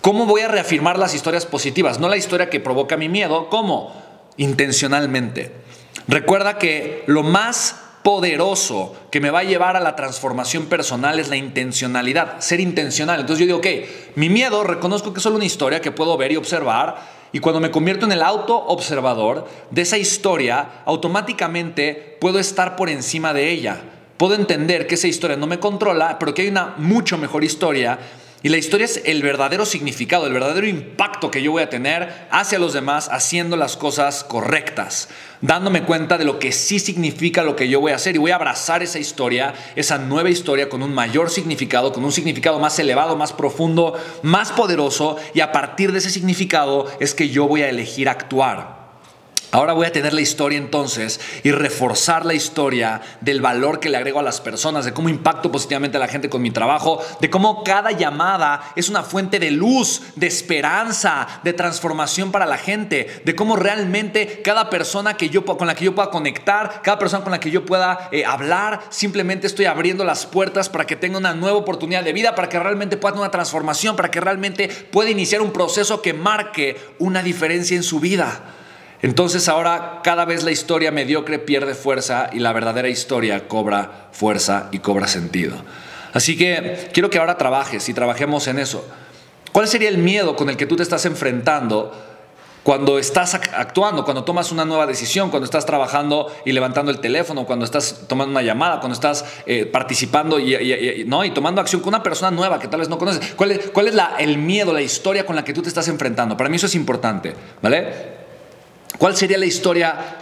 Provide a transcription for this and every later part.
¿Cómo voy a reafirmar las historias positivas? No la historia que provoca mi miedo. ¿Cómo? Intencionalmente. Recuerda que lo más poderoso que me va a llevar a la transformación personal es la intencionalidad, ser intencional. Entonces yo digo, ok, mi miedo reconozco que es solo una historia que puedo ver y observar. Y cuando me convierto en el auto observador de esa historia, automáticamente puedo estar por encima de ella. Puedo entender que esa historia no me controla, pero que hay una mucho mejor historia y la historia es el verdadero significado, el verdadero impacto que yo voy a tener hacia los demás haciendo las cosas correctas, dándome cuenta de lo que sí significa lo que yo voy a hacer y voy a abrazar esa historia, esa nueva historia con un mayor significado, con un significado más elevado, más profundo, más poderoso y a partir de ese significado es que yo voy a elegir actuar. Ahora voy a tener la historia entonces y reforzar la historia del valor que le agrego a las personas, de cómo impacto positivamente a la gente con mi trabajo, de cómo cada llamada es una fuente de luz, de esperanza, de transformación para la gente, de cómo realmente cada persona que yo, con la que yo pueda conectar, cada persona con la que yo pueda eh, hablar, simplemente estoy abriendo las puertas para que tenga una nueva oportunidad de vida, para que realmente pueda tener una transformación, para que realmente pueda iniciar un proceso que marque una diferencia en su vida. Entonces ahora cada vez la historia mediocre pierde fuerza y la verdadera historia cobra fuerza y cobra sentido. Así que quiero que ahora trabajes y trabajemos en eso. ¿Cuál sería el miedo con el que tú te estás enfrentando cuando estás actuando, cuando tomas una nueva decisión, cuando estás trabajando y levantando el teléfono, cuando estás tomando una llamada, cuando estás eh, participando y, ¿no? y tomando acción con una persona nueva que tal vez no conoces? ¿Cuál es, el miedo, la historia con la que tú te estás enfrentando? Para mí eso es importante, ¿vale? ¿Cuál sería la historia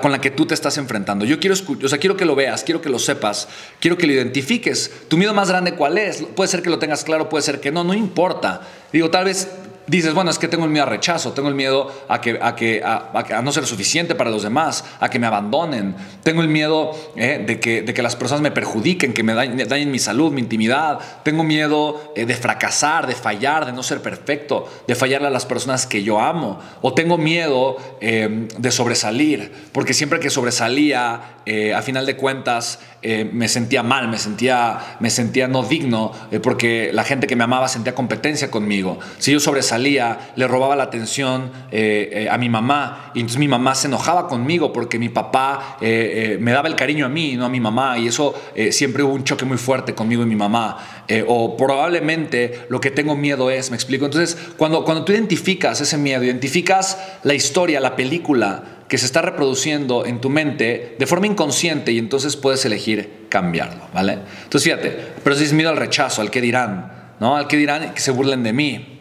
con la que tú te estás enfrentando? Yo quiero, o sea, quiero que lo veas, quiero que lo sepas, quiero que lo identifiques. ¿Tu miedo más grande cuál es? Puede ser que lo tengas claro, puede ser que no, no importa. Digo, tal vez dices, bueno, es que tengo el miedo a rechazo, tengo el miedo a, que, a, que, a, no ser suficiente para los demás, a que me abandonen, tengo el miedo eh, de, que, de que las personas me perjudiquen, que me dañen, mi salud, mi intimidad, tengo miedo eh, de fracasar, de fallar, de no ser perfecto, de fallarle a las personas que yo amo, o tengo miedo eh, de sobresalir, porque siempre que sobresalía, a final de cuentas, me sentía mal, me sentía, me sentía no digno, porque la gente que me amaba sentía competencia conmigo. Si yo sobresalía, salía, le robaba la atención eh, eh, a mi mamá y entonces mi mamá se enojaba conmigo porque mi papá eh, me daba el cariño a mí, no a mi mamá y eso siempre hubo un choque muy fuerte conmigo y mi mamá. o probablemente lo que tengo miedo es, me explico. Entonces, cuando, cuando tú identificas ese miedo, identificas la historia, la película que se está reproduciendo en tu mente de forma inconsciente y entonces puedes elegir cambiarlo, ¿vale? Entonces fíjate, pero si es miedo al rechazo, al que dirán, ¿no? Al que dirán que se burlen de mí,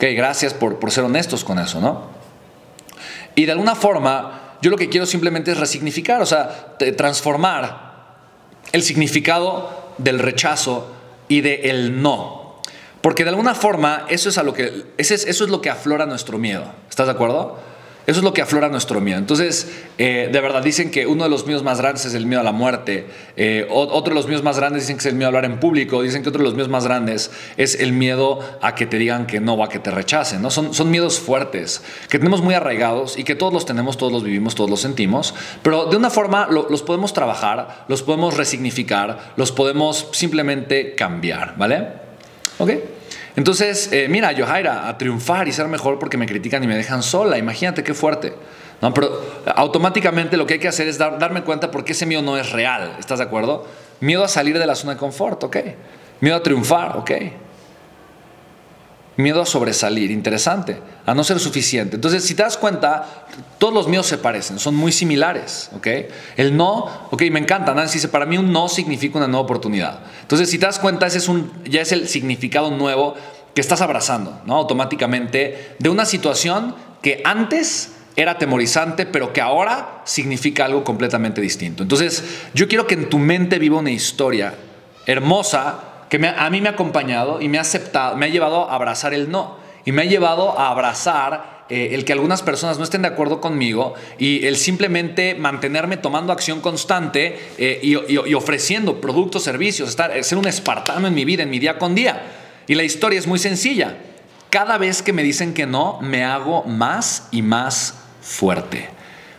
Ok, gracias por, por ser honestos con eso, ¿no? Y de alguna forma, yo lo que quiero simplemente es resignificar, o sea, transformar el significado del rechazo y del el no. Porque de alguna forma eso es, a lo que, eso es lo que aflora nuestro miedo. ¿Estás de acuerdo? Eso es lo que aflora nuestro miedo. Entonces, eh, de verdad, dicen que uno de los miedos más grandes es el miedo a la muerte. Eh, otro de los miedos más grandes dicen que es el miedo a hablar en público. Dicen que otro de los miedos más grandes es el miedo a que te digan que no o a que te rechacen. ¿no? Son, son miedos fuertes, que tenemos muy arraigados y que todos los tenemos, todos los vivimos, todos los sentimos. Pero de una forma los podemos trabajar, los podemos resignificar, los podemos simplemente cambiar. ¿Vale? ¿Ok? Entonces, eh, mira, Yohaira, a triunfar y ser mejor porque me critican y me dejan sola. Imagínate qué fuerte. No, pero automáticamente lo que hay que hacer es darme cuenta porque ese miedo no es real. ¿Estás de acuerdo? Miedo a salir de la zona de confort, ok. Miedo a triunfar, ok. Miedo a sobresalir, interesante. A no ser suficiente. Entonces, si te das cuenta, todos los miedos se parecen, son muy similares, ¿ok? El no, ok, me encanta. Nancy dice, para mí un no significa una nueva oportunidad. Entonces, si te das cuenta, ese es un, ya es el significado nuevo que estás abrazando, ¿no? Automáticamente de una situación que antes era atemorizante, pero que ahora significa algo completamente distinto. Entonces, yo quiero que en tu mente viva una historia hermosa que a mí me ha acompañado y me ha aceptado, me ha llevado a abrazar el no y me ha llevado a abrazar eh, el que algunas personas no estén de acuerdo conmigo y el simplemente mantenerme tomando acción constante eh, y, ofreciendo productos, servicios, estar, ser un espartano en mi vida, en mi día con día. Y la historia es muy sencilla. Cada vez que me dicen que no, me hago más y más fuerte.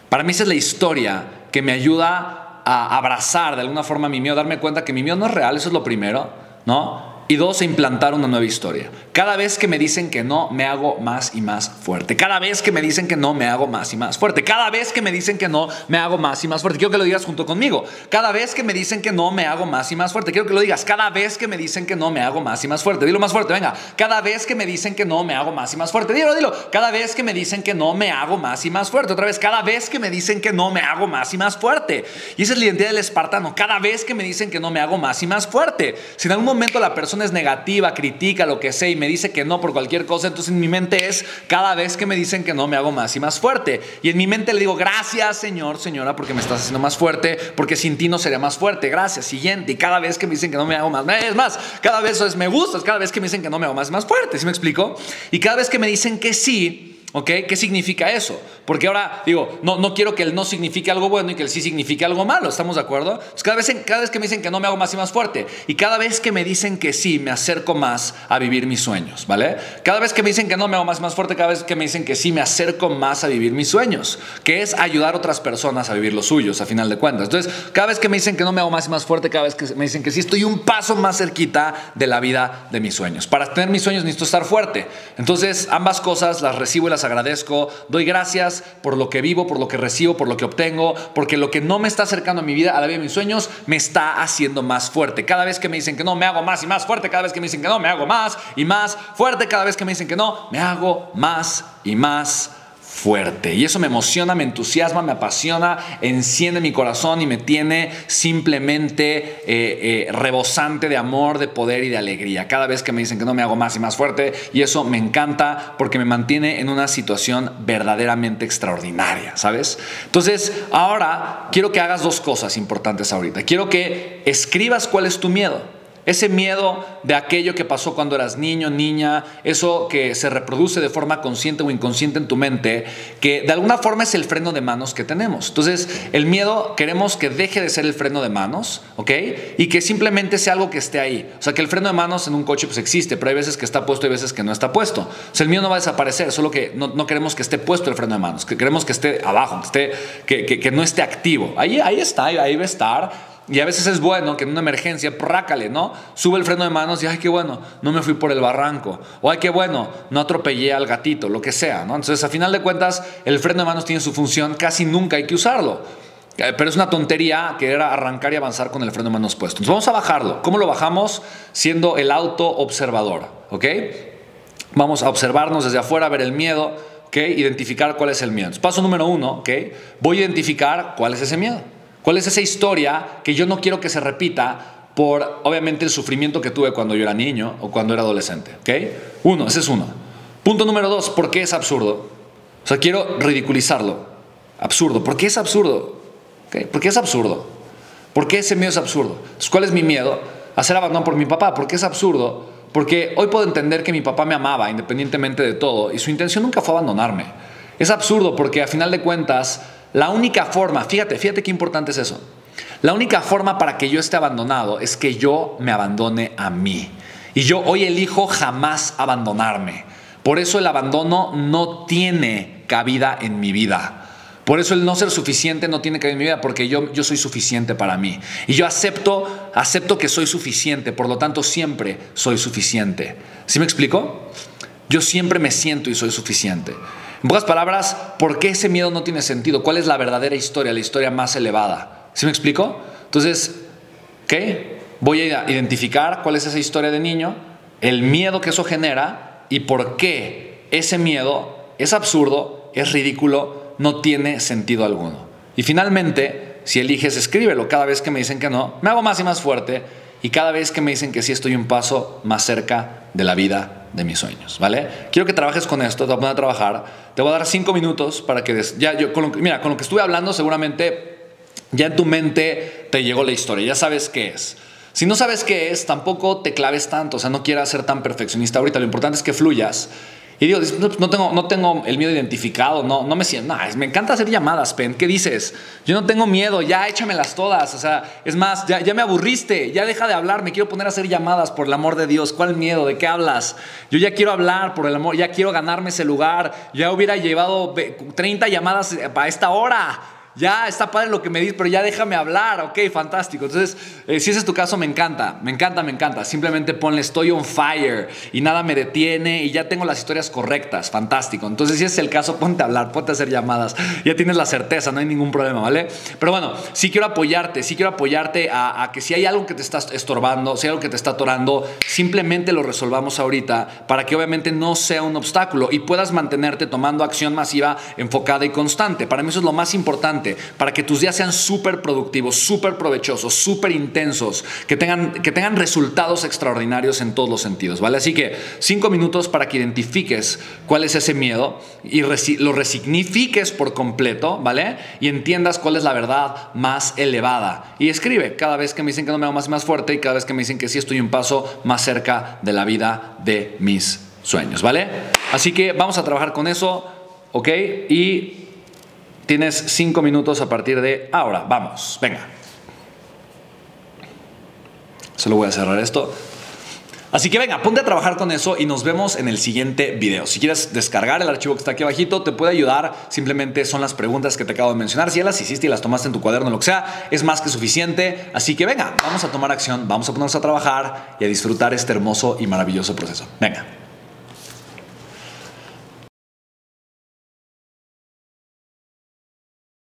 Para mí esa es la historia que me ayuda a abrazar de alguna forma mi miedo, darme cuenta que mi miedo no es real, eso es lo primero ¿no? Y dos, implantar una nueva historia. Cada vez que me dicen que no, me hago más y más fuerte. Cada vez que me dicen que no, me hago más y más fuerte. Cada vez que me dicen que no, me hago más y más fuerte. Quiero que lo digas junto conmigo. Cada vez que me dicen que no, me hago más y más fuerte. Quiero que lo digas. Cada vez que me dicen que no, me hago más y más fuerte. Dilo más fuerte, venga. Cada vez que me dicen que no, me hago más y más fuerte. Dilo, dilo. Cada vez que me dicen que no, me hago más y más fuerte. Otra vez, cada vez que me dicen que no, me hago más y más fuerte. Y esa es la identidad del espartano. Cada vez que me dicen que no, me hago más y más fuerte. Si en algún momento la persona es negativa, critica lo que y me dice que no por cualquier cosa, entonces en mi mente es cada vez que me dicen que no me hago más y más fuerte. Y en mi mente le digo, gracias Señor, Señora, porque me estás haciendo más fuerte, porque sin ti no sería más fuerte. Gracias, siguiente. Y cada vez que me dicen que no me hago más, es más, cada vez es me gusta, cada vez que me dicen que no me hago más, más fuerte, ¿sí me explico? Y cada vez que me dicen que sí, ¿Ok? ¿Qué significa eso? Porque ahora digo, no, no quiero que el no signifique algo bueno y que el sí signifique algo malo, ¿estamos de acuerdo? cada, vez, cada vez que me dicen que no me hago más y más fuerte y cada vez que me dicen que sí, me acerco más a vivir mis sueños, ¿vale? Cada vez que me dicen que no me hago más y más fuerte, cada vez que me dicen que sí, me acerco más a vivir mis sueños, que es ayudar a otras personas a vivir los suyos, a final de cuentas. Entonces, cada vez que me dicen que no me hago más y más fuerte, cada vez que me dicen que sí, estoy un paso más cerquita de la vida de mis sueños. Para tener mis sueños necesito estar fuerte. Entonces, ambas cosas las recibo y las agradezco doy gracias por lo que vivo, por lo que recibo, por lo que obtengo, porque lo que no me está acercando a mi vida, a la vida de mis sueños, me está haciendo más fuerte. Cada vez que me dicen que no, me hago más y más fuerte. Cada vez que me dicen que no, me hago más y más fuerte. Cada vez que me dicen que no, me hago más y más fuerte. Y eso me emociona, me entusiasma, me apasiona, enciende mi corazón y me tiene simplemente eh, eh, rebosante de amor, de poder y de alegría. Cada vez que me dicen que no me hago más y más fuerte, y eso me encanta porque me mantiene en una situación verdaderamente extraordinaria, ¿sabes? Entonces, ahora quiero que hagas dos cosas importantes ahorita. Quiero que escribas cuál es tu miedo. Ese miedo de aquello que pasó cuando eras niño, niña, eso que se reproduce de forma consciente o inconsciente en tu mente, que de alguna forma es el freno de manos que tenemos. Entonces, el miedo queremos que deje de ser el freno de manos, ¿ok? Y que simplemente sea algo que esté ahí. O sea, que el freno de manos en un coche pues existe, pero hay veces que está puesto y veces que no está puesto. O sea, el miedo no va a desaparecer, solo que no, queremos que esté puesto el freno de manos, que queremos que esté abajo, que, esté, que, no esté activo. Ahí, ahí está, ahí va a estar y a veces es bueno que en una emergencia, prácale, ¿no? Sube el freno de manos y, ay, qué bueno, no me fui por el barranco. O, ay, qué bueno, no atropellé al gatito, lo que sea, ¿no? Entonces, a final de cuentas, el freno de manos tiene su función, casi nunca hay que usarlo. Eh, pero es una tontería querer arrancar y avanzar con el freno de manos puesto. Entonces, vamos a bajarlo. ¿Cómo lo bajamos? Siendo el auto observador, ¿ok? Vamos a observarnos desde afuera, ver el miedo, ¿ok? Identificar cuál es el miedo. paso número uno, ¿ok? Voy a identificar cuál es ese miedo. ¿Cuál es esa historia que yo no quiero que se repita por, obviamente, el sufrimiento que tuve cuando yo era niño o cuando era adolescente? ¿Ok? Uno, ese es uno. Punto número dos, ¿por qué es absurdo? O sea, quiero ridiculizarlo. Absurdo. ¿Por qué es absurdo? ¿Okay? ¿Por qué es absurdo? ¿Por qué ese miedo es absurdo? ¿cuál es mi miedo? Hacer abandono por mi papá. ¿Por qué es absurdo? Porque hoy puedo entender que mi papá me amaba independientemente de todo y su intención nunca fue abandonarme. Es absurdo porque a final de cuentas la única forma, fíjate, fíjate qué importante es eso. La única forma para que yo esté abandonado es que yo me abandone a mí. Y yo hoy elijo jamás abandonarme. Por eso el abandono no tiene cabida en mi vida. Por eso el no ser suficiente no tiene cabida en mi vida, porque yo, yo soy suficiente para mí. Y yo acepto, acepto que soy suficiente, por lo tanto siempre soy suficiente. ¿Sí me explico? Yo siempre me siento y soy suficiente. En pocas palabras, ¿por qué ese miedo no tiene sentido? ¿Cuál es la verdadera historia, la historia más elevada? ¿Sí me explico? Entonces, ¿qué? Voy a identificar cuál es esa historia de niño, el miedo que eso genera y por qué ese miedo es absurdo, es ridículo, no tiene sentido alguno. Y finalmente, si eliges, escríbelo. Cada vez que me dicen que no, me hago más y más fuerte. Y cada vez que me dicen que sí, estoy un paso más cerca de la vida de mis sueños, ¿vale? Quiero que trabajes con esto, te voy a poner a trabajar. Te voy a dar cinco minutos para que... ya, yo, con mira, con lo que estuve hablando seguramente ya en tu mente te llegó la historia, ya sabes qué es. Si no sabes qué es, tampoco te claves tanto, o sea, no quieras ser tan perfeccionista ahorita, lo importante es que fluyas y digo, no tengo, no tengo el miedo identificado, no, no me siento, me encanta hacer llamadas, Pen, ¿qué dices? Yo no tengo miedo, ya échamelas todas, o sea, es más, ya, ya me aburriste, ya deja de hablar, me quiero poner a hacer llamadas, por el amor de Dios, ¿cuál miedo? ¿De qué hablas? Yo ya quiero hablar, por el amor, ya quiero ganarme ese lugar, ya hubiera llevado 30 llamadas para esta hora. Ya está padre lo que me dices, pero ya déjame hablar, ok, fantástico. Entonces, eh, si ese es tu caso, me encanta, me encanta, me encanta. Simplemente ponle estoy on fire y nada me detiene y ya tengo las historias correctas, fantástico. Entonces, si ese es el caso, ponte a hablar, ponte a hacer llamadas, ya tienes la certeza, no hay ningún problema, ¿vale? Pero bueno, sí quiero apoyarte, sí quiero apoyarte a, a que si hay algo que te está estorbando, si hay algo que te está atorando, simplemente lo resolvamos ahorita para que obviamente no sea un obstáculo y puedas mantenerte tomando acción masiva, enfocada y constante. Para mí eso es lo más importante, para que tus días sean súper productivos, súper provechosos, súper intensos, que tengan, que tengan resultados extraordinarios en todos los sentidos, ¿vale? Así que cinco minutos para que identifiques cuál es ese miedo y lo resignifiques por completo, ¿vale? Y entiendas cuál es la verdad más elevada. Y escribe cada vez que me dicen que no me hago más y más fuerte y cada vez que me dicen que sí estoy un paso más cerca de la vida de mis sueños, ¿vale? Así que vamos a trabajar con eso, ¿ok? Y tienes cinco minutos a partir de ahora. Vamos, venga. Solo voy a cerrar esto. Así que venga, ponte a trabajar con eso y nos vemos en el siguiente video. Si quieres descargar el archivo que está aquí abajito, te puede ayudar. Simplemente son las preguntas que te acabo de mencionar. Si ya las hiciste y las tomaste en tu cuaderno, lo que sea, es más que suficiente. Así que venga, vamos a tomar acción, vamos a ponernos a trabajar y a disfrutar este hermoso y maravilloso proceso. Venga.